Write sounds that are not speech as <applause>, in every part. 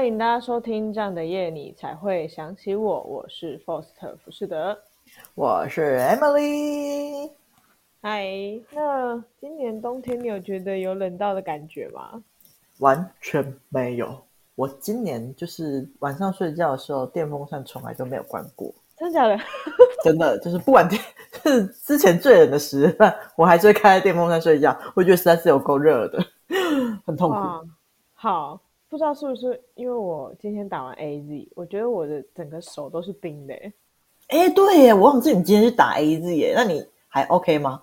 欢迎大家收听《这样的夜你才会想起我》，我是 Foster 福士德，我是 Emily。嗨，那今年冬天你有觉得有冷到的感觉吗？完全没有，我今年就是晚上睡觉的时候，电风扇从来都没有关过。真的假的？<laughs> 真的，就是不管天，就是之前最冷的时段，我还是会开电风扇睡觉。我觉得实在是有够热的，很痛苦。好，不知道是不是因为我今天打完 AZ，我觉得我的整个手都是冰的。哎，对耶，我忘记你今天是打 AZ 耶，那你还 OK 吗？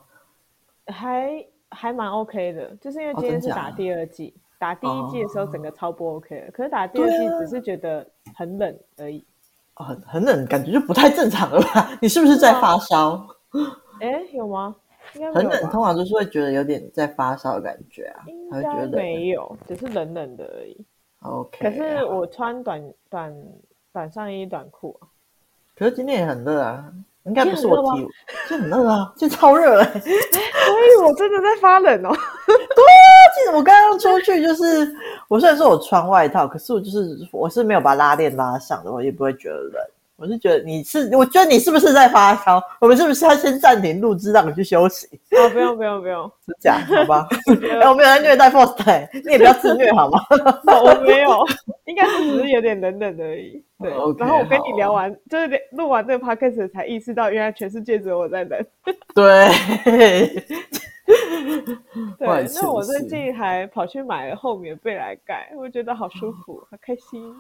还还蛮 OK 的，就是因为今天是打第二季，哦、打第一季的时候整个超不 OK 的，哦、可是打第二季只是觉得很冷而已。哦、很很冷，感觉就不太正常了吧？<laughs> 你是不是在发烧？哎，有吗？很冷，通常都是会觉得有点在发烧的感觉啊。应该没有，只是冷冷的而已。OK。可是我穿短短短上衣短裤啊。可是今天也很热啊。应该不是我体，就很热啊，就超热 <laughs> 哎！所以我真的在发冷哦。<laughs> 对啊，其实我刚刚出去，就是我虽然说我穿外套，可是我就是我是没有把拉链拉上的，我也不会觉得冷。我是觉得你是，我觉得你是不是在发烧？我们是不是要先暂停录制，让你去休息？哦，不用不用不用，是这样，好吧？<laughs> 哎，我没有在虐待 Faust，你也不要自虐好吗？我没有，应该是只是有点冷冷而已。对，okay, 然后我跟你聊完，就是录完这个 podcast 才意识到，原来全世界只有我在冷。对，<laughs> 对，那我最近还跑去买了厚棉被来盖，我觉得好舒服，好开心。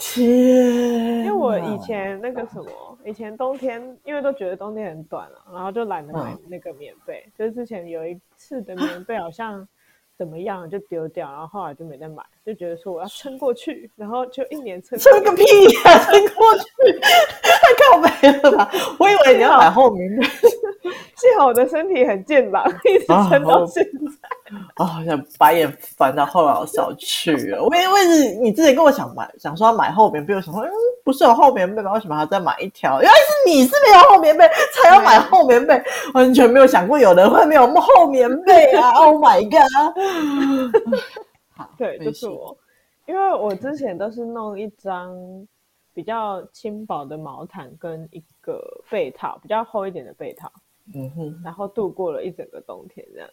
天，因为我以前那个什么，以前冬天因为都觉得冬天很短了，然后就懒得买那个棉被。嗯、就是之前有一次的棉被好像怎么样就丢掉，然后后来就没再买，就觉得说我要撑过去，然后就一年撑撑个屁呀、啊，撑过去 <laughs> 太靠北了吧？我以为你要买厚棉被，<laughs> 幸好我的身体很健朗，一直撑到现在。啊，好像白眼翻到后脑勺去了。我因为是你之前跟我想买，想说要买厚棉被，我想说，嗯，不是有厚棉被吗？为什么还要再买一条？原来是你是没有厚棉被才要买厚棉被，完全没有想过有人会没有厚棉被啊！Oh my god！<laughs> 好，对，就是我，因为我之前都是弄一张比较轻薄的毛毯跟一个被套，比较厚一点的被套，嗯哼，然后度过了一整个冬天这样。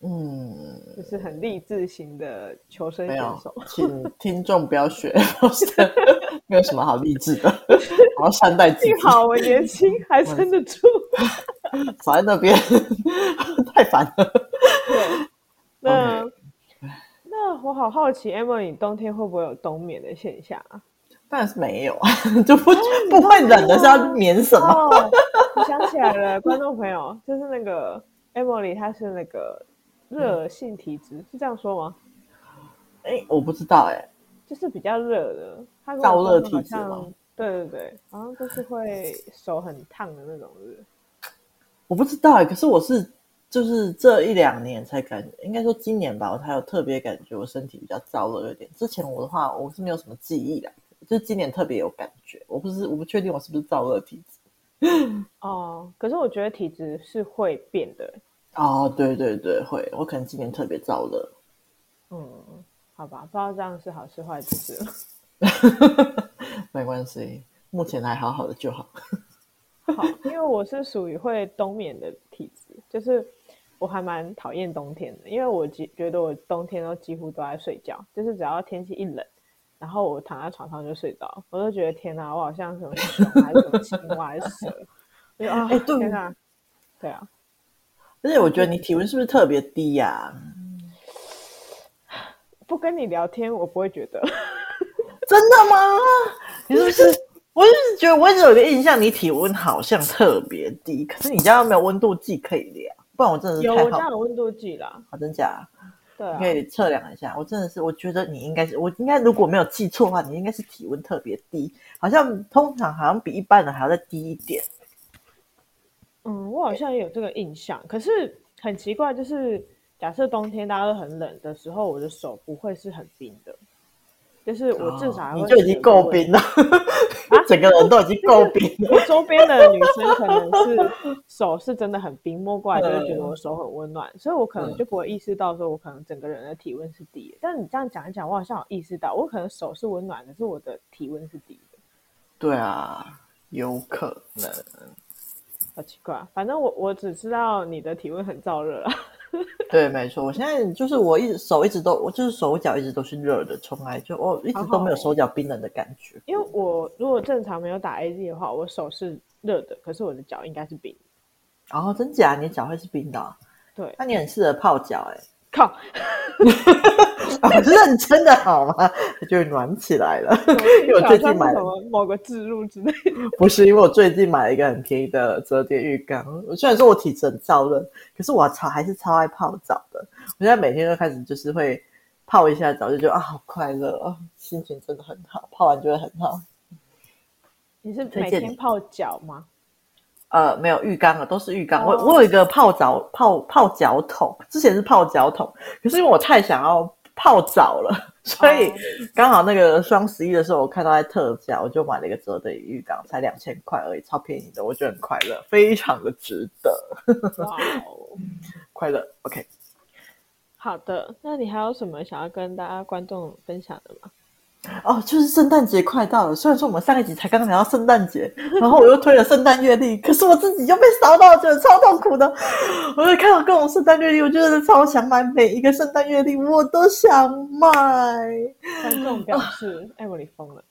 嗯，就是很励志型的求生选手，请听众不要学，没有什么好励志的，<laughs> 好善待自己。幸好我年轻，还撑得住。<laughs> 坐在那边 <laughs> 太烦了。对，那 Okay. 那我好好奇，Emily，你冬天会不会有冬眠的现象啊？当然是没有啊，<laughs> 就不不会冷的是要眠什么？哦、<laughs> 我想起来了，观众朋友，就是那个 Emily，她是那个。热性体质、嗯、是这样说吗？哎、欸，我不知道哎、欸，就是比较热的，她燥热体质吗？对对对，好像就是会手很烫的那种热。我不知道哎、欸，可是我是就是这一两年才感觉，应该说今年吧，我才有特别感觉我身体比较燥热一点。之前我的话，我是没有什么记忆的，就是今年特别有感觉。我不是我不确定我是不是燥热体质。<laughs> 哦，可是我觉得体质是会变的。哦，对对对，会，我可能今年特别燥热。嗯，好吧，不知道这样是好是坏，就是了。<laughs> 没关系，目前还好好的就好。<laughs> 好，因为我是属于会冬眠的体质，就是我还蛮讨厌冬天的，因为我觉觉得我冬天都几乎都在睡觉，就是只要天气一冷，然后我躺在床上就睡着，我就觉得天哪，我好像什么熊还是什么青蛙还是蛇。哎，欸、对天哪，对啊。而且我觉得你体温是不是特别低呀？不跟你聊天，我不会觉得。<laughs> 真的吗？<laughs> 你是不是？我就是觉得我一直有个印象，你体温好像特别低。可是你家又没有温度计可以量？不然我真的是太好。有，我家有温度计啦。好，真假？对，你可以测量一下。我真的是，我觉得你应该是，我应该如果没有记错的话，你应该是体温特别低，好像通常好像比一般人还要再低一点。嗯，我好像也有这个印象，可是很奇怪，就是假设冬天大家都很冷的时候，我的手不会是很冰的。就是我至少你就已经够冰了，啊、<laughs> 整个人都已经 <laughs> 够冰了。我周边的女生可能是 <laughs> 手是真的很冰，摸过来就会觉得我手很温暖，嗯、所以我可能就不会意识到说我可能整个人的体温是低的。但你这样讲一讲，我好像有意识到，我可能手是温暖的，可是我的体温是低的。对啊，有可能。好奇怪，反正我我只知道你的体温很燥热啊。<laughs> 对，没错，我现在就是我一直手一直都，我就是手脚一直都是热的，从来就我一直都没有手脚冰冷的感觉。因为我如果正常没有打 AZ 的话，我手是热的，可是我的脚应该是冰的。哦，真假？你脚会是冰的哦？对，那你很适合泡脚哎。靠！<laughs> <laughs> 哦、认真的好吗？它 <laughs> 就会暖起来了。<laughs> 因为我最近买了某个置入之类。不是，因为我最近买了一个很便宜的折叠浴缸。虽然说我体质很燥热，可是我超还是超爱泡澡的。我现在每天都开始就是会泡一下澡，就觉得啊，好快乐哦，心情真的很好，泡完就会很好。你是每天泡脚吗？呃，没有浴缸啊，都是浴缸。Oh. 我我有一个泡澡泡泡脚桶，之前是泡脚桶，可是因为我太想要。泡澡了，<laughs> 所以刚好那个双十一的时候，我看到在特价，我就买了一个折叠浴缸，才两千块而已，超便宜的，我觉得很快乐，非常的值得。<laughs> 哇哦，快乐，OK。好的，那你还有什么想要跟大家观众分享的吗？哦，就是圣诞节快到了。虽然说我们上一集才刚刚聊到圣诞节，然后我又推了圣诞月历，可是我自己又被烧到，觉得超痛苦的。我就看到各种圣诞月历，我觉得超想买，每一个圣诞月历我都想买。观众表示：“哎，我你疯了。”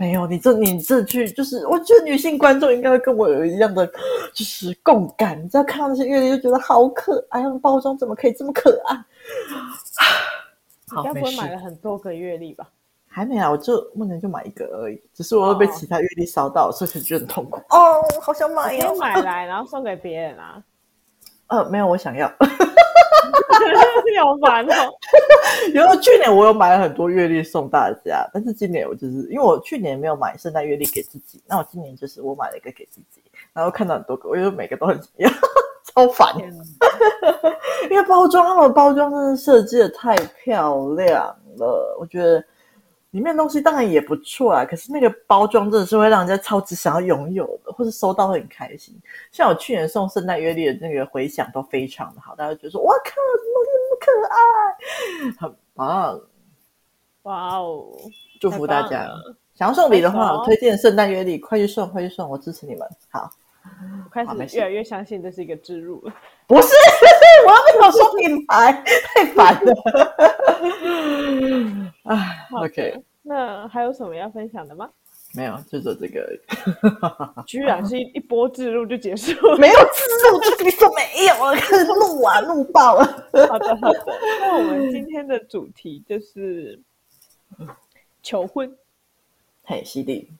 没有，你这你这句就是，我觉得女性观众应该会跟我有一样的，就是共感。你知道看到那些月历就觉得好可爱，包装怎么可以这么可爱？<sighs> 好，你该不会买了很多个月历吧？还没啊，我就目前就买一个而已，只是我会被其他月历烧到，所以才觉得很痛苦。哦，好想买呀！先买来，然后送给别人啊。呃，没有，我想要。好烦哦。因为去年我有买了很多月历送大家，但是今年我就是因为我去年没有买圣诞月历给自己，那我今年就是我买了一个给自己，然后看到很多个，我觉得每个都很一样，超烦。<laughs> 因为包装，他们包装真的设计的太漂亮了，我觉得。里面东西当然也不错啊，可是那个包装真的是会让人家超级想要拥有的，或是收到会很开心。像我去年送圣诞月历的那个回响都非常的好，大家觉得说哇靠，怎么那么可爱，很棒，哇哦！祝福大家。想要送礼的话，我推荐圣诞月历，快去送，快去送，我支持你们。好，我 <laughs> 开始越来越相信这是一个植入了。<laughs> 不是，<laughs> 我又没有说品牌，太烦了。哎，OK，那还有什么要分享的吗？没有，就做这个。居然是一一波置入就结束了，没有置入就跟你说没有了，开始怒啊，怒爆了。好的，好的。那我们今天的主题就是求婚。嘿，西蒂。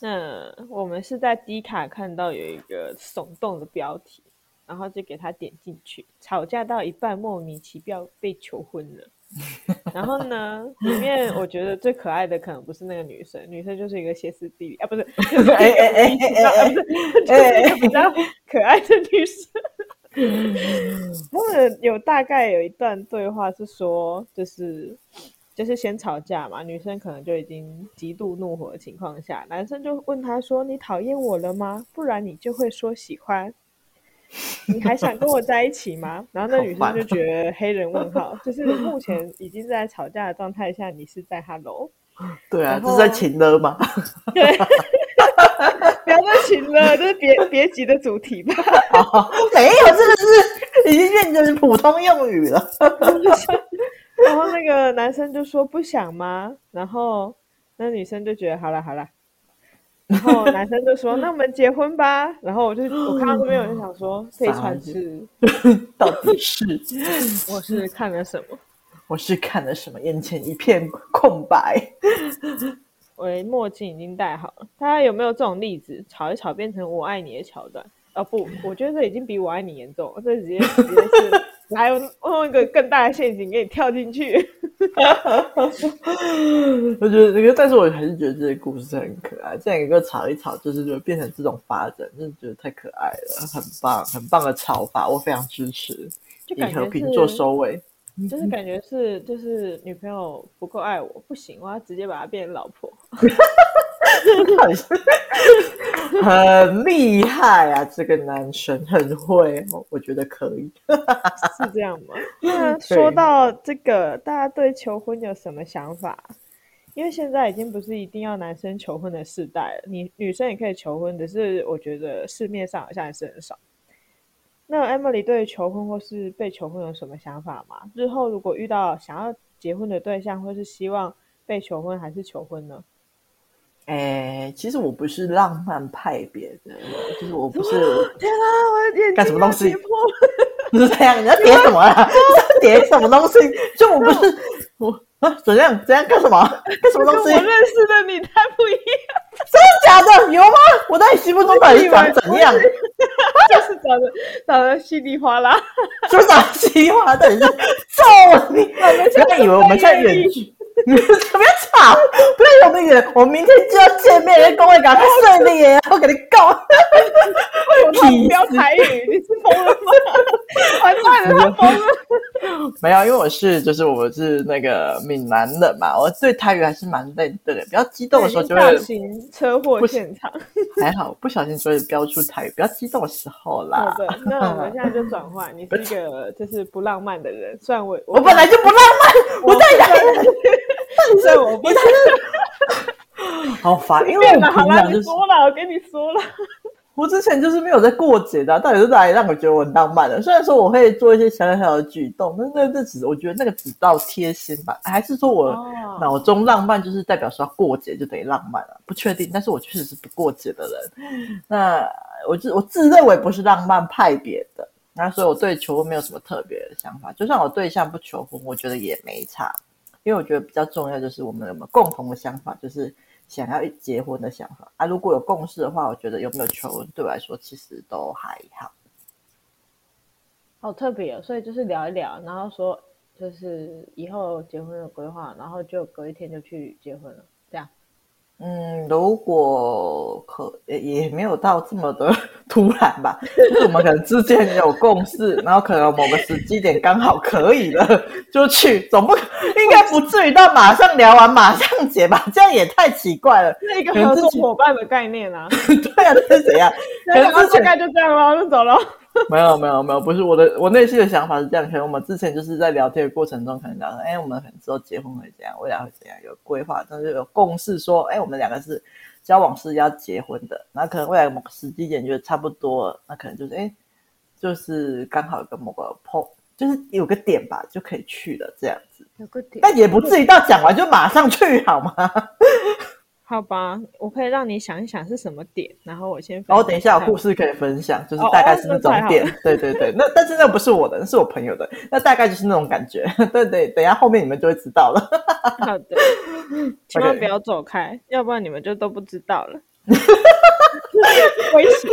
那我们是在 D 卡看到有一个耸动的标题。然后就给他点进去，吵架到一半莫名其妙被求婚了。<laughs> 然后呢，里面我觉得最可爱的可能不是那个女生，女生就是一个歇斯底里啊，不是，<laughs> 就是哎哎哎哎，就是一个比较可爱的女生。<laughs> 他们有大概有一段对话是说，就是就是先吵架嘛，女生可能就已经极度怒火的情况下，男生就问她说：“你讨厌我了吗？不然你就会说喜欢。”你还想跟我在一起吗？然后那女生就觉得黑人问号，<laughs> 就是目前已经在吵架的状态下，你是在 hello？<laughs> 对啊，这是在情勒吗？<laughs> 对，不要再情勒，这是别别急的主题吧？没有，这个是已经变成普通用语了。然后那个男生就说不想吗？然后那女生就觉得好了好了。然后男生就说：“ <laughs> 那我们结婚吧。”然后我就我看到这边，我就想说：“这一串是 <laughs> 到底是我是看了什么？<laughs> 我是看了什么？眼前一片空白。我的墨镜已经戴好了。大家有没有这种例子？吵一吵变成我爱你的桥段？哦不，我觉得这已经比我爱你严重了。这直接直接是。”还有用一个更大的陷阱给你跳进去，我觉得这个，但是我还是觉得这些故事很可爱。这样一个吵一吵，就是就变成这种发展，真的觉得太可爱了，很棒，很棒的吵法，我非常支持。以和平做收尾，就是感觉是就是女朋友不够爱我，不行，我要直接把她变成老婆。<laughs> <laughs> 很厉害啊，这个男生很会，我觉得可以，<laughs> 是这样吗？<laughs> 那说到这个，大家对求婚有什么想法？因为现在已经不是一定要男生求婚的时代了，你女生也可以求婚，只是我觉得市面上好像还是很少。那 Emily 对求婚或是被求婚有什么想法吗？日后如果遇到想要结婚的对象，或是希望被求婚还是求婚呢？哎，其实我不是浪漫派别的，就是我不是。天啊，我的眼睛干什么东西？<laughs> 不是这样，你要叠什么啊？<laughs> 你要叠什么东西？<laughs> 就我不是我。啊，怎样？怎样？干什么？干什么东西？我认识的你太不一样，真的假的？有吗？我在你心目中到底长怎样？就是长得长得稀里哗啦，就长得稀里哗啦，等一下揍你！不要以为我们现在远距。你不要吵，不要有那个，我明天就要见面，跟各位赶快顺利，然后给你告。你不要台语，你是疯了吗？完蛋了，他疯了。没有，因为我是，就是我是那个闽南的嘛，我对台语还是蛮认的。比较激动的时候就会。大型车祸现场。还好，不小心所以飙出台语。比较激动的时候啦。好的，那我们现在就转换，你是一个就是不浪漫的人，虽然我我本来就不浪漫，我在哪？所以我不是，<laughs> 好烦，因为我平常就说了，我跟你说了，我之前就是没有在过节的，到底是哪里让我觉得我很浪漫的？虽然说我会做一些小小的举动，但是那这只我觉得那个只到贴心吧，还是说我脑中浪漫就是代表说要过节就等于浪漫了？不确定，但是我确实是不过节的人。那我自我自认为不是浪漫派别的，那所以我对求婚没有什么特别的想法。就算我对象不求婚，我觉得也没差。因为我觉得比较重要就是我们有没有共同的想法，就是想要一结婚的想法啊。如果有共识的话，我觉得有没有求婚对我来说其实都还好。好特别哦，所以就是聊一聊，然后说就是以后结婚的规划，然后就隔一天就去结婚了，嗯，如果可也也没有到这么的突然吧，就是我们可能之间有共识，然后可能某个时机点刚好可以了，就去，总不应该不至于到马上聊完马上结吧？这样也太奇怪了。是一个合作伙伴的概念啊。<laughs> 对啊，这是怎样？<laughs> 可能大概就这样了，就走了。<laughs> 没有没有没有，不是我的，我内心的想法是这样。可能我们之前就是在聊天的过程中，可能讲说，哎，我们可能之后结婚会怎样，未来会怎样，有规划，但是有共识说，哎，我们两个是交往是要结婚的。那可能未来某个时机点觉得差不多，那可能就是，哎，就是刚好有个某个 point，就是有个点吧，就可以去了这样子。有个点，但也不至于到讲完就马上去，好吗？好吧，我可以让你想一想是什么点，然后我先。然后等一下有故事可以分享，就是大概是那种点，哦哦、对对对。那但是那不是我的，那是我朋友的，那大概就是那种感觉。对对，等一下后面你们就会知道了。好的，<laughs> 千万不要走开.要不然你们就都不知道了。<laughs> 危险。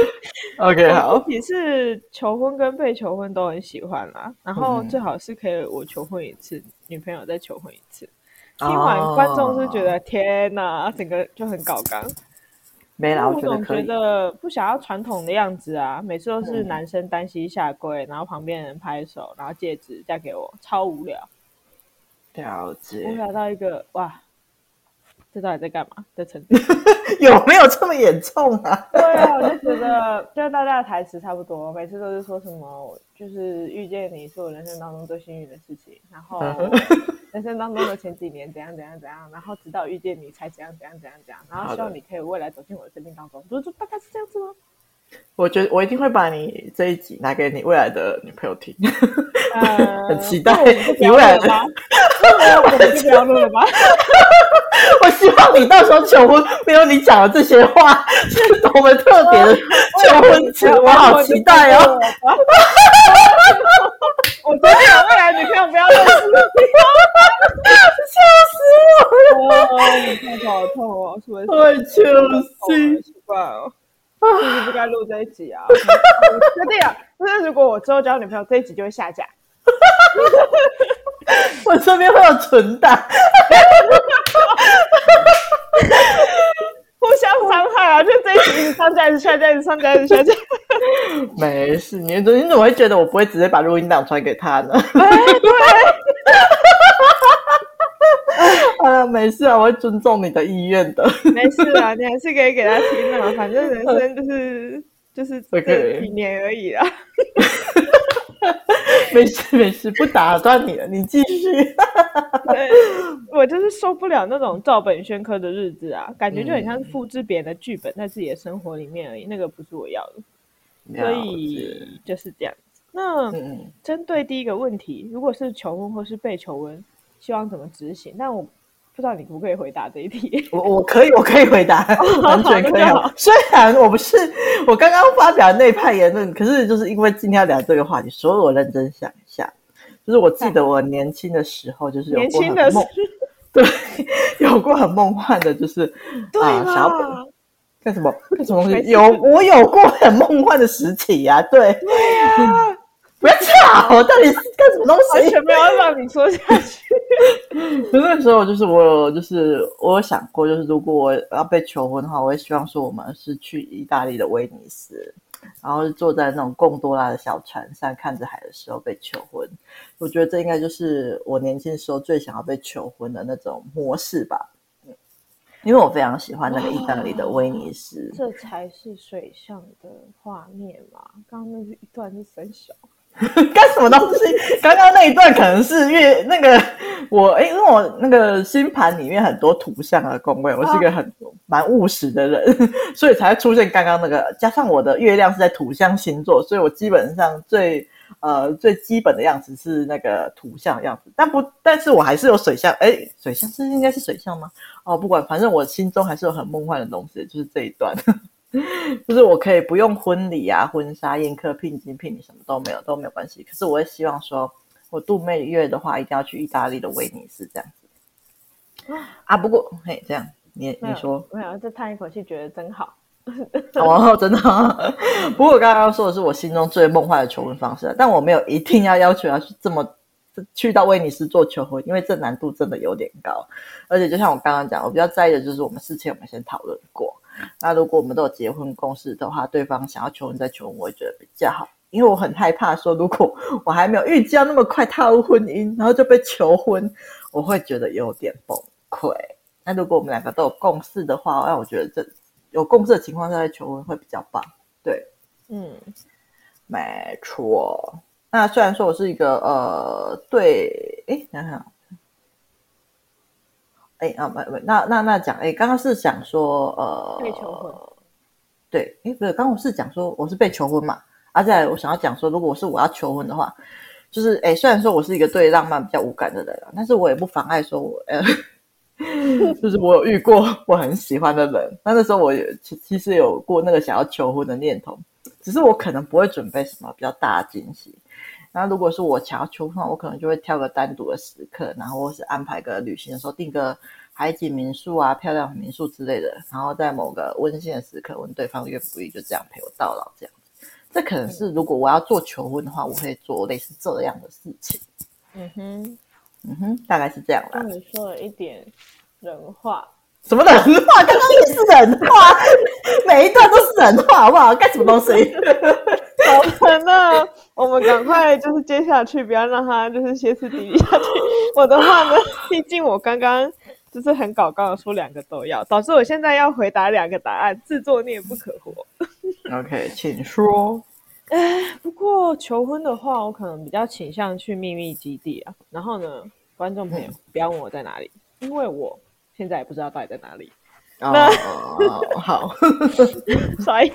OK，好。你是求婚跟被求婚都很喜欢啦，然后最好是可以我求婚一次，女朋友再求婚一次。听完观众是觉得、哦、天哪，整个就很搞刚。没啦，我总觉得不想要传统的样子啊，每次都是男生单膝下跪，嗯、然后旁边人拍手，然后戒指嫁给我，超无聊。了解。无聊到一个哇。这到底在干嘛？在成绩 <laughs> <laughs> 有没有这么严重啊？<laughs> 对啊，我就觉得，就大家的台词差不多，每次都是说什么，就是遇见你是我人生当中最幸运的事情，然后 <laughs> 人生当中的前几年怎样怎样怎样，然后直到遇见你才怎样怎样怎样怎样，然后希望你可以未来走进我的生命当中，不是就大概是这样子吗？我觉得我一定会把你这一集拿给你未来的女朋友听，呃、很期待你未来的。我们就不要录了吧。<laughs> 我希望你到时候求婚没有你讲的这些话，是多么特别的求婚词，我好期待哦。<laughs> 我昨天有未来女朋友不要录，笑死我了！哦，你看好痛哦，是不是？太揪心，奇怪哦。是不是不该录这一集啊？<laughs> 决定了，就是如果我之后交女朋友，这一集就会下架。<laughs> 我这边会有存档，<laughs> 互相伤害啊！就这一集一直上架，一直下架，一直上架，一直下架。没事，你你怎么会觉得我不会直接把录音档传给他呢？哎，对。啊，没事啊，我会尊重你的意愿的。没事啊，你还是可以给他听的，<laughs> 反正人生就是就是 <laughs> 这几年而已啦。<laughs> 没事没事，不打断你了，你继续。对，我就是受不了那种照本宣科的日子啊，感觉就很像是复制别人的剧本在自己的生活里面而已，那个不是我要的，所以就是这样。那针对第一个问题，如果是求婚或是被求婚，希望怎么执行？那我不知道你可不可以回答这一题。我我可以，我可以回答，<laughs> 完全可以。虽然我不是我刚刚发表的那派言论，可是就是因为今天要聊这个话题，所以我认真想一下。就是我记得我年轻的时候，就是有过很梦，<laughs> 对，有过很梦幻的，就是啊，想要干什么干什么东西？有我有过很梦幻的时期呀，对。对呀。不要吵！我到底是干什么东西？完全没有让你说下去。<laughs> 那个时候，就是我有，就是我有想过，就是如果我要被求婚的话，我也希望说我们是去意大利的威尼斯，然后坐在那种贡多拉的小船上，看着海的时候被求婚。我觉得这应该就是我年轻时候最想要被求婚的那种模式吧。因为我非常喜欢那个意大利的威尼斯。这才是水上的画面嘛？刚刚那是一段是三小。<laughs> 干什么东西？刚刚那一段可能是月那个 <laughs> 我哎，因为我那个星盘里面很多土象的宫位，我是一个很蛮务实的人，<laughs> 所以才会出现刚刚那个。加上我的月亮是在土象星座，所以我基本上最呃最基本的样子是那个土象的样子。但不，但是我还是有水象。哎，水象是应该是水象吗？哦，不管，反正我心中还是有很梦幻的东西，就是这一段。<laughs> 就是我可以不用婚礼啊、婚纱、宴客、聘金、聘礼，什么都没有都没有关系。可是我会希望说，我度蜜月的话，一定要去意大利的威尼斯这样子。啊，不过嘿，这样你你说没有？就叹一口气，觉得真好。哦，<laughs> 真的。<laughs> 不过我刚刚说的是我心中最梦幻的求婚方式，但我没有一定要要求要去这么去到威尼斯做求婚，因为这难度真的有点高。而且就像我刚刚讲，我比较在意的就是我们事前我们先讨论过。那如果我们都有结婚共识的话，对方想要求婚再求婚，我会觉得比较好，因为我很害怕说，如果我还没有预计要那么快踏入婚姻，然后就被求婚，我会觉得有点崩溃。那如果我们两个都有共识的话，那我觉得这有共识的情况下再求婚会比较棒。对，嗯，没错。那虽然说我是一个呃，对，哎，想想。哎啊，没没，那那那讲，哎，刚刚是想说，呃，被求婚，对，哎，不是，刚刚我是讲说我是被求婚嘛，而、啊、且我想要讲说，如果我是我要求婚的话，就是，哎，虽然说我是一个对浪漫比较无感的人，但是我也不妨碍说我，呃，<laughs> 就是我有遇过我很喜欢的人，那那时候我也其其实有过那个想要求婚的念头，只是我可能不会准备什么比较大的惊喜。那如果是我想要求婚，我可能就会挑个单独的时刻，然后或是安排个旅行的时候订个海景民宿啊、漂亮民宿之类的，然后在某个温馨的时刻问对方愿不愿意就这样陪我到老这样子。这可能是如果我要做求婚的话，我会做类似这样的事情。嗯哼，嗯哼，大概是这样啦。那你说了一点人话，什么人话？刚刚也是人话，每一段都是人话，好不好？干什么东西？好疼啊我们赶快就是接下去，不要让他就是歇斯底里下去。我的话呢，毕竟我刚刚就是很搞刚的说两个都要，导致我现在要回答两个答案，自作孽不可活。OK，请说。哎，不过求婚的话，我可能比较倾向去秘密基地啊。然后呢，观众朋友 <laughs> 不要问我在哪里，因为我现在也不知道到底在哪里。好，<laughs> 所以。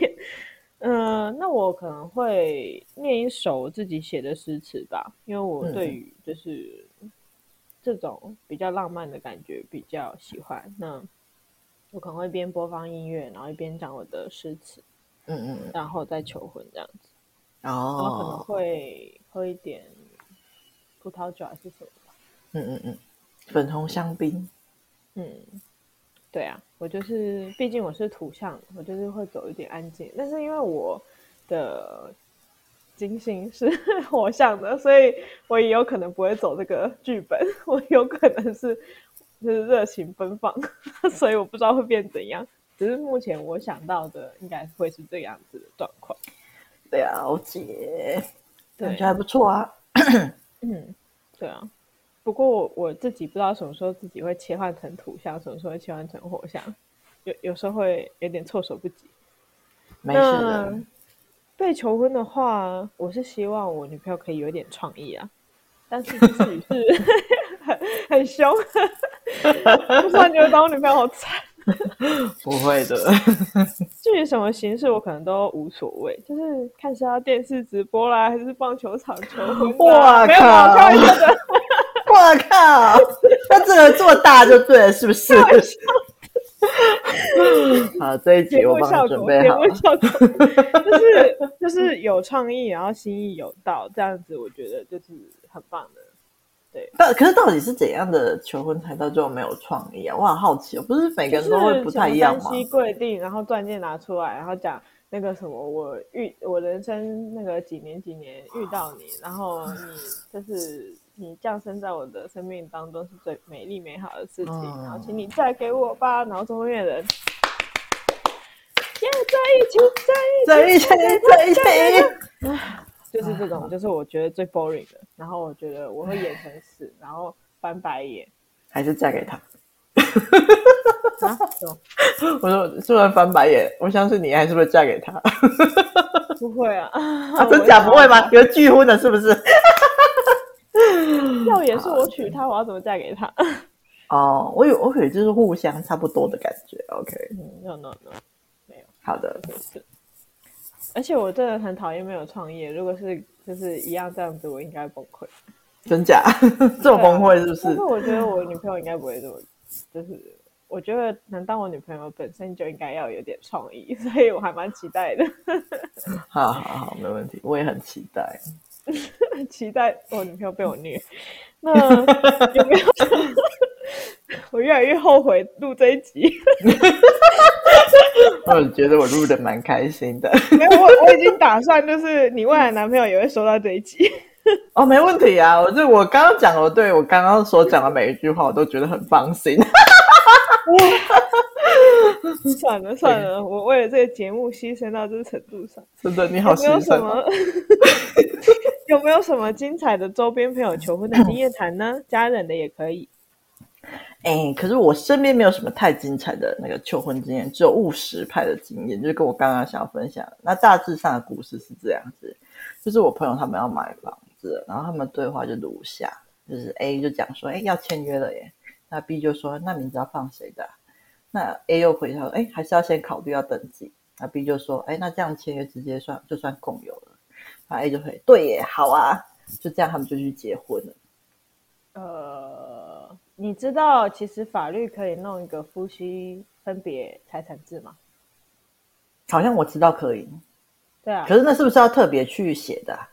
嗯、呃，那我可能会念一首自己写的诗词吧，因为我对于就是这种比较浪漫的感觉比较喜欢。那我可能会边播放音乐，然后一边讲我的诗词，嗯嗯，然后再求婚这样子。哦，然后可能会喝一点葡萄酒还是什么吧。嗯嗯嗯，粉红香槟。嗯。对啊，我就是，毕竟我是土象，我就是会走一点安静。但是因为我的金星是 <laughs> 火象的，所以我也有可能不会走这个剧本，我有可能是就是热情奔放，所以我不知道会变怎样。只是目前我想到的应该会是这样子的状况。了解，感觉还不错啊。嗯，对啊。不过我我自己不知道什么时候自己会切换成土象，什么时候会切换成火象，有有时候会有点措手不及。没事的。被求婚的话，我是希望我女朋友可以有点创意啊，但是自己是 <laughs> 很很凶，不然你会当我女朋友好惨。<laughs> 不会的。至于什么形式，我可能都无所谓，就是看是要电视直播啦，还是棒球场求婚。哇靠！<laughs> 哇靠！那这个做大就对了，是不是？好，这一集我帮你准备好了。就是就是有创意，然后心意有到，这样子我觉得就是很棒的。对，但可是到底是怎样的求婚才到最后没有创意啊？我很好奇哦，不是每个人都会不太一样吗？单膝跪地，然后钻戒拿出来，然后讲那个什么，我遇我人生那个几年几年遇到你，然后你就是。你降生在我的生命当中是最美丽美好的事情，嗯、然后请你嫁给我吧，然后中间人，在一起，在一起，在一起，在一起，就是这种，就是我觉得最 boring 的。然后我觉得我会演成死，然后翻白眼，还是嫁给他。啊？<laughs> 我说，虽然翻白眼，我相信你还是会嫁给他。<laughs> 不会啊？<laughs> 啊，真假不会吗？有拒婚的，是不是？<laughs> 要也是我娶她，我要怎么嫁给他？<laughs> 哦，我有，我以为就是互相差不多的感觉。OK，嗯，no no no，没有。好的，是。而且我真的很讨厌没有创业。如果是就是一样这样子，我应该崩溃。真假？<laughs> 这么崩溃是不是？但是我觉得我女朋友应该不会这么，就是我觉得能当我女朋友本身就应该要有点创意，所以我还蛮期待的。好好好，没问题，我也很期待。<laughs> 期待我女朋友被我虐，那有没有？<laughs> 我越来越后悔录这一集。<laughs> 我觉得我录的蛮开心的。没有，我我已经打算，就是你未来男朋友也会收到这一集。哦，没问题啊！我就我刚刚讲了，对我刚刚所讲的每一句话，我都觉得很放心。<laughs> 算了算了，我为了这个节目牺牲到这个程度上，真的你好牺牲。<laughs> 有没有什么精彩的周边朋友求婚的经验谈呢？<clears throat> 家人的也可以。哎、欸，可是我身边没有什么太精彩的那个求婚经验，只有务实派的经验，就是跟我刚刚想要分享。那大致上的故事是这样子，就是我朋友他们要买房子，然后他们对话就如下：就是 A 就讲说，哎、欸，要签约了耶。那 B 就说，那名字要放谁的？那 A 又回答说，哎、欸，还是要先考虑要登记。那 B 就说，哎、欸，那这样签约直接算就算共有了。A 就会对耶，好啊，就这样，他们就去结婚了。呃，你知道其实法律可以弄一个夫妻分别财产制吗？好像我知道可以。对啊。可是那是不是要特别去写的啊？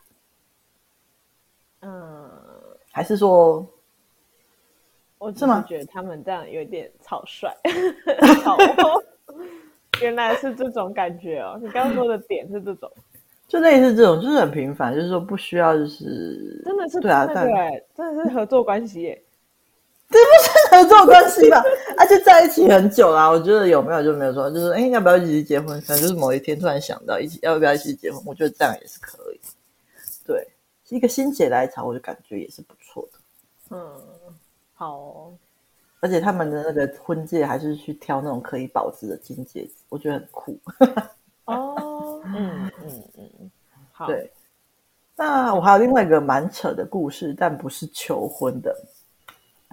嗯。还是说，我怎么觉得他们这样有点草率？<laughs> 原来是这种感觉哦。你刚刚说的点是这种。<laughs> 就类似这种，就是很平凡，就是说不需要，就是真的是对啊，对，真的是合作关系耶，<laughs> 这不是合作关系吧？而且在一起很久啦，我觉得有没有就没有说，就是哎，要不要一起结婚？可能就是某一天突然想到一起，要不要一起结婚？我觉得这样也是可以，对，是一个心血来潮，我就感觉也是不错的。嗯，好哦，而且他们的那个婚戒还是去挑那种可以保值的金戒指，我觉得很酷。哦，<laughs> 嗯嗯嗯，好。对，那我还有另外一个蛮扯的故事，但不是求婚的，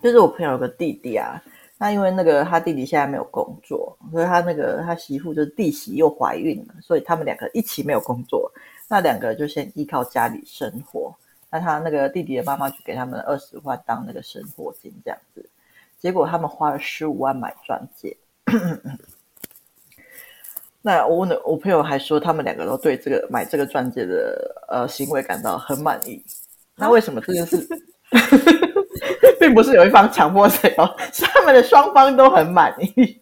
就是我朋友有个弟弟啊，那因为那个他弟弟现在没有工作，所以他那个他媳妇就是弟媳又怀孕了，所以他们两个一起没有工作，那两个就先依靠家里生活。那他那个弟弟的妈妈就给他们二十万当那个生活金这样子，结果他们花了十五万买钻戒。<coughs> 那我问我朋友还说，他们两个都对这个买这个钻戒的呃行为感到很满意。那为什么这件事，<laughs> 并不是有一方强迫谁哦，是他们的双方都很满意。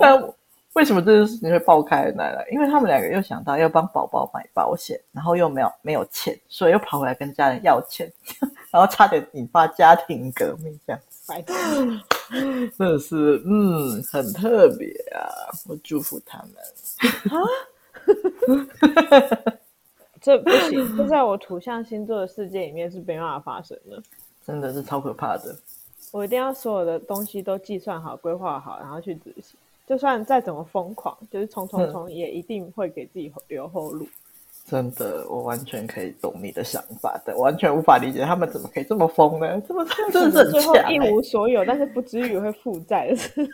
那、哦、<laughs> 为什么这件事情会爆开来了？因为他们两个又想到要帮宝宝买保险，然后又没有没有钱，所以又跑回来跟家人要钱，<laughs> 然后差点引发家庭革命这样。真的是，嗯，很特别啊！我祝福他们。啊，<laughs> 这不行，这在我土象星座的世界里面是没办法发生的。真的是超可怕的。我一定要所有的东西都计算好、规划好，然后去执行。就算再怎么疯狂，就是冲冲冲，也一定会给自己留后路。真的，我完全可以懂你的想法的，完全无法理解他们怎么可以这么疯呢？这么 <laughs> 真的是最后一无所有，但是不至于会负债的是。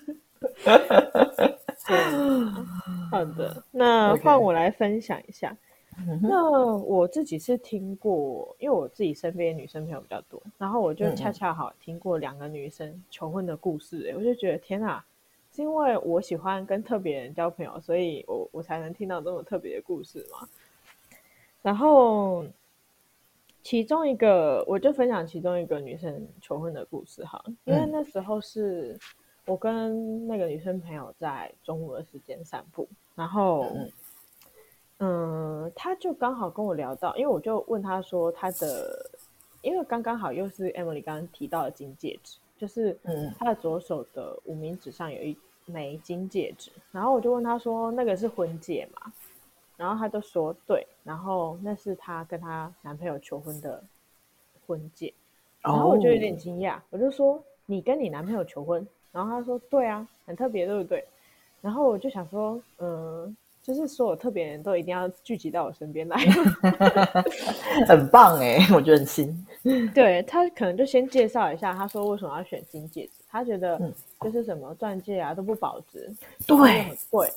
<laughs> 好的，那 <laughs> 换我来分享一下。Okay. 那我自己是听过，因为我自己身边女生朋友比较多，然后我就恰恰好听过两个女生求婚的故事，欸，我就觉得天啊！是因为我喜欢跟特别人交朋友，所以我我才能听到这种特别的故事嘛。然后其中一个，我就分享其中一个女生求婚的故事哈，因为那时候是我跟那个女生朋友在中午的时间散步，然后嗯，她就刚好跟我聊到，因为我就问她说她的，因为刚刚好又是 Emily 刚刚提到的金戒指，就是嗯，她的左手的无名指上有一。枚金戒指，然后我就问他说：“那个是婚戒吗？”然后他就说：“对。”然后那是他跟他男朋友求婚的婚戒。然后我就有点惊讶，我就说：“你跟你男朋友求婚？”然后他说：“对啊，很特别，对不对？”然后我就想说：“嗯，就是所有特别人都一定要聚集到我身边来，<laughs> 很棒哎，我觉得很新。<laughs> ”对，他可能就先介绍一下，他说为什么要选金戒指。他觉得就是什么钻戒啊都不保值，对，很贵。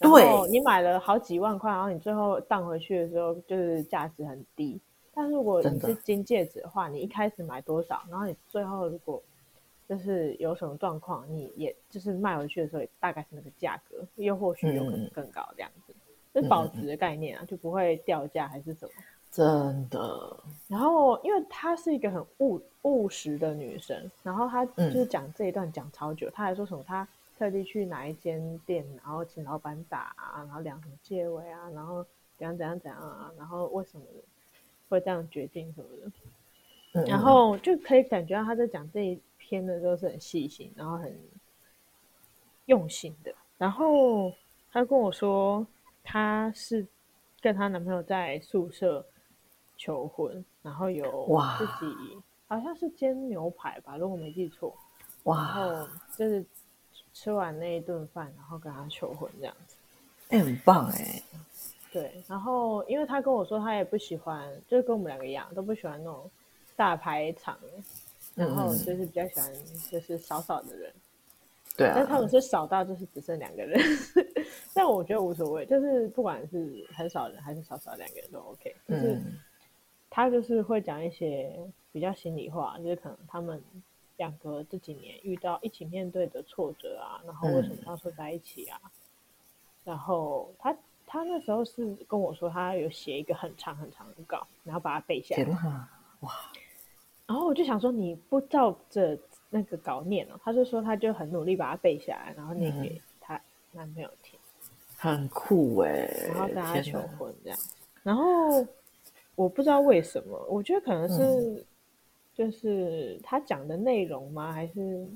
对，你买了好几万块，然后你最后当回去的时候就是价值很低。但如果你是金戒指的话，你一开始买多少，然后你最后如果就是有什么状况，你也就是卖回去的时候也大概是那个价格，又或许有可能更高这样子，是保值的概念啊，就不会掉价还是什么。真的，然后因为她是一个很务务实的女生，然后她就是讲这一段讲超久，她、嗯、还说什么她特地去哪一间店，然后请老板打啊，然后量什么借位啊，然后怎样怎样怎样啊，然后为什么会这样决定什么的，嗯、然后就可以感觉到她在讲这一篇的时候是很细心，然后很用心的。然后她跟我说，她是跟她男朋友在宿舍。求婚，然后有自己好像是煎牛排吧，如果没记错。哇！然后就是吃完那一顿饭，然后跟他求婚这样子。哎、欸，很棒哎、欸。对，然后因为他跟我说，他也不喜欢，就是跟我们两个一样，都不喜欢那种大排场，然后就是比较喜欢就是少少的人。对啊。但他们是少到就是只剩两个人，<laughs> 但我觉得无所谓，就是不管是很少人还是少少两个人都 OK，就是。嗯他就是会讲一些比较心里话，就是可能他们两个这几年遇到一起面对的挫折啊，然后为什么当初在一起啊？嗯、然后他他那时候是跟我说，他有写一个很长很长的稿，然后把它背下来。哇！然后我就想说，你不照着那个稿念哦？他就说他就很努力把它背下来，然后念给他男朋友听，很酷哎、欸。然后跟他求婚这样，然后。我不知道为什么，我觉得可能是，嗯、就是他讲的内容吗？还是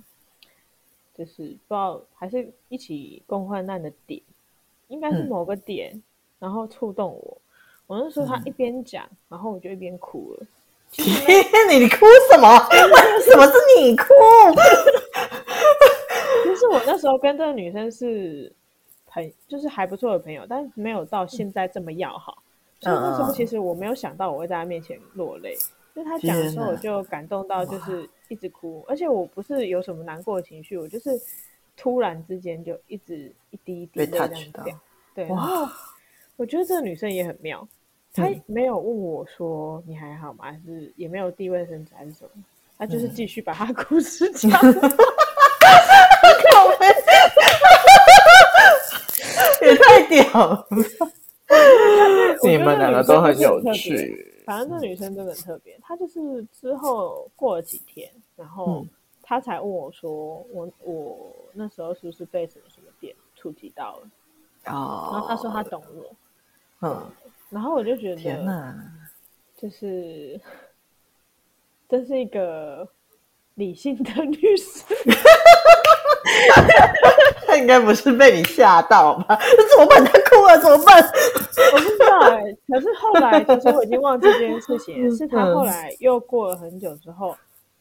就是不知道，还是一起共患难的点，应该是某个点，嗯、然后触动我。我那时候他一边讲，嗯、然后我就一边哭了。天，你哭什么？<laughs> 为什么是你哭？<laughs> 其实我那时候跟这个女生是朋，就是还不错的朋友，但是没有到现在这么要好。所以那时候其实我没有想到我会在他面前落泪，就他讲的时候我就感动到就是一直哭，而且我不是有什么难过的情绪，我就是突然之间就一直一滴一滴的这样掉。对，然后我觉得这个女生也很妙，她没有问我说你还好吗？还是也没有递卫生纸还是什么？她就是继续把她故事讲。<laughs> <laughs> 也太屌了！你们两个都很有趣。反正这女生真的很特别，她就是之后过了几天，然后她才问我说：“我我那时候是不是被什么什么点触及到了？”哦，然后她说她懂我。嗯，然后我就觉得，天哪，就是 <laughs> 这是一个理性的女生。<laughs> <laughs> 他应该不是被你吓到吧？怎么办？他哭了怎么办？我不知道哎、欸。可是后来，其实我已经忘记这件事情。<laughs> 是他后来又过了很久之后，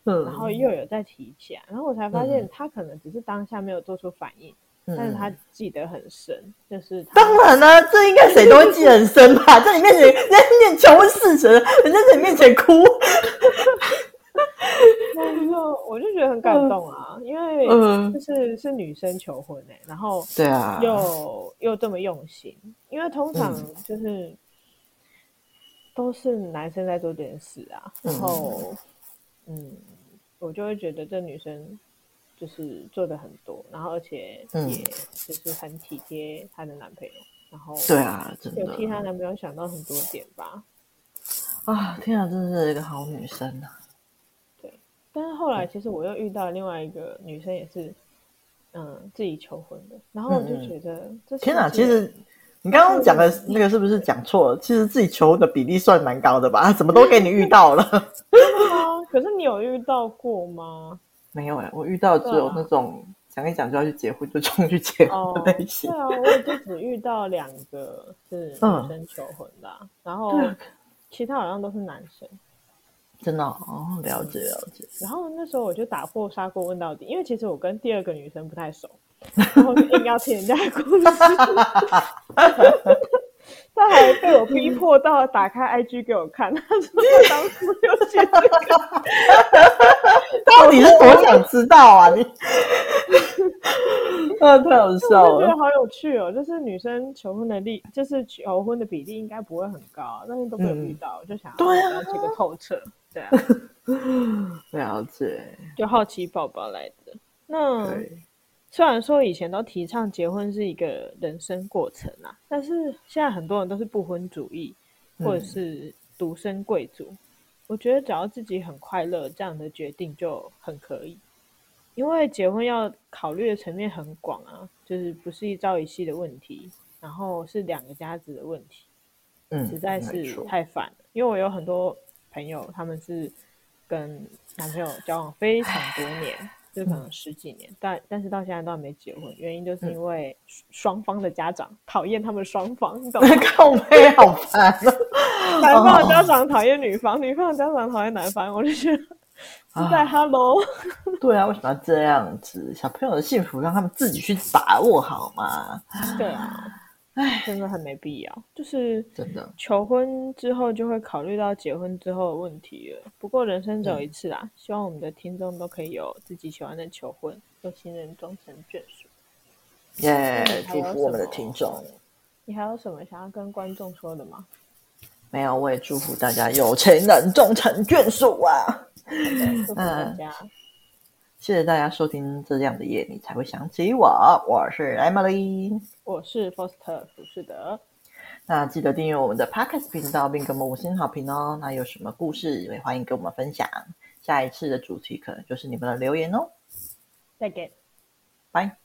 嗯，然后又有再提起来，然后我才发现他可能只是当下没有做出反应，嗯、但是他记得很深，就是当然了、啊，这应该谁都会记得很深吧？在你面前，人家念求问事实，人家在你面前哭。然后我就觉得很感动啊，因为就是是女生求婚哎、欸，然后对啊，又又这么用心，因为通常就是都是男生在做这件事啊，然后嗯，我就会觉得这女生就是做的很多，然后而且也就是很体贴她的男朋友，然后对啊，真的有替她男朋友想到很多点吧。啊，天啊，真的是一个好女生啊！但是后来，其实我又遇到另外一个女生，也是，嗯，自己求婚的。然后我就觉得，天哪！其实你刚刚讲的那个是不是讲错了？其实自己求婚的比例算蛮高的吧？怎么都给你遇到了？<laughs> 可是你有遇到过吗？没有哎、欸，我遇到只有那种讲一讲就要去结婚就冲去结婚的类型。对啊，我也就只遇到两个是女生求婚的、啊，嗯、然后其他好像都是男生。真的哦，哦，了解了解。然后那时候我就打破砂锅问到底，因为其实我跟第二个女生不太熟，然后就硬要听人家的故事。<laughs> 他还被我逼迫到打开 IG 给我看，他说他当初就写这个，到底是多想知道啊你？<laughs> 啊，太好笑了！我觉得好有趣哦，就是女生求婚的例，就是求婚的比例应该不会很高，但是都没有遇到，嗯、就想要了解个透彻。对啊，<laughs> 了解，就好奇宝宝来的。那对虽然说以前都提倡结婚是一个人生过程啊，但是现在很多人都是不婚主义，或者是独身贵族。嗯、我觉得只要自己很快乐，这样的决定就很可以。因为结婚要考虑的层面很广啊，就是不是一朝一夕的问题，然后是两个家子的问题，嗯，实在是太烦了。因为我有很多朋友，他们是跟男朋友交往非常多年，就可能十几年，嗯、但但是到现在都还没结婚，原因就是因为双方的家长讨厌他们双方，你懂吗？<laughs> 靠背好烦，男方的家长讨厌女方，哦、女方的家长讨厌男方，我就觉得。是在 Hello，对啊，为什么要这样子？小朋友的幸福让他们自己去把握好吗？<laughs> 对啊，哎，真的很没必要。就是真的，求婚之后就会考虑到结婚之后的问题了。不过人生只有一次啊，嗯、希望我们的听众都可以有自己喜欢的求婚，有情人终成眷属。耶，yeah, 祝福我们的听众。你还有什么想要跟观众说的吗？没有，我也祝福大家有情人终成眷属啊。<laughs> 嗯，谢谢大家收听这样的夜，你才会想起我。我是 Emily，我是 Foster 福士德。那记得订阅我们的 Podcast 频道，并给我们五星好评哦。那有什么故事也欢迎跟我们分享。下一次的主题可能就是你们的留言哦。再见，拜。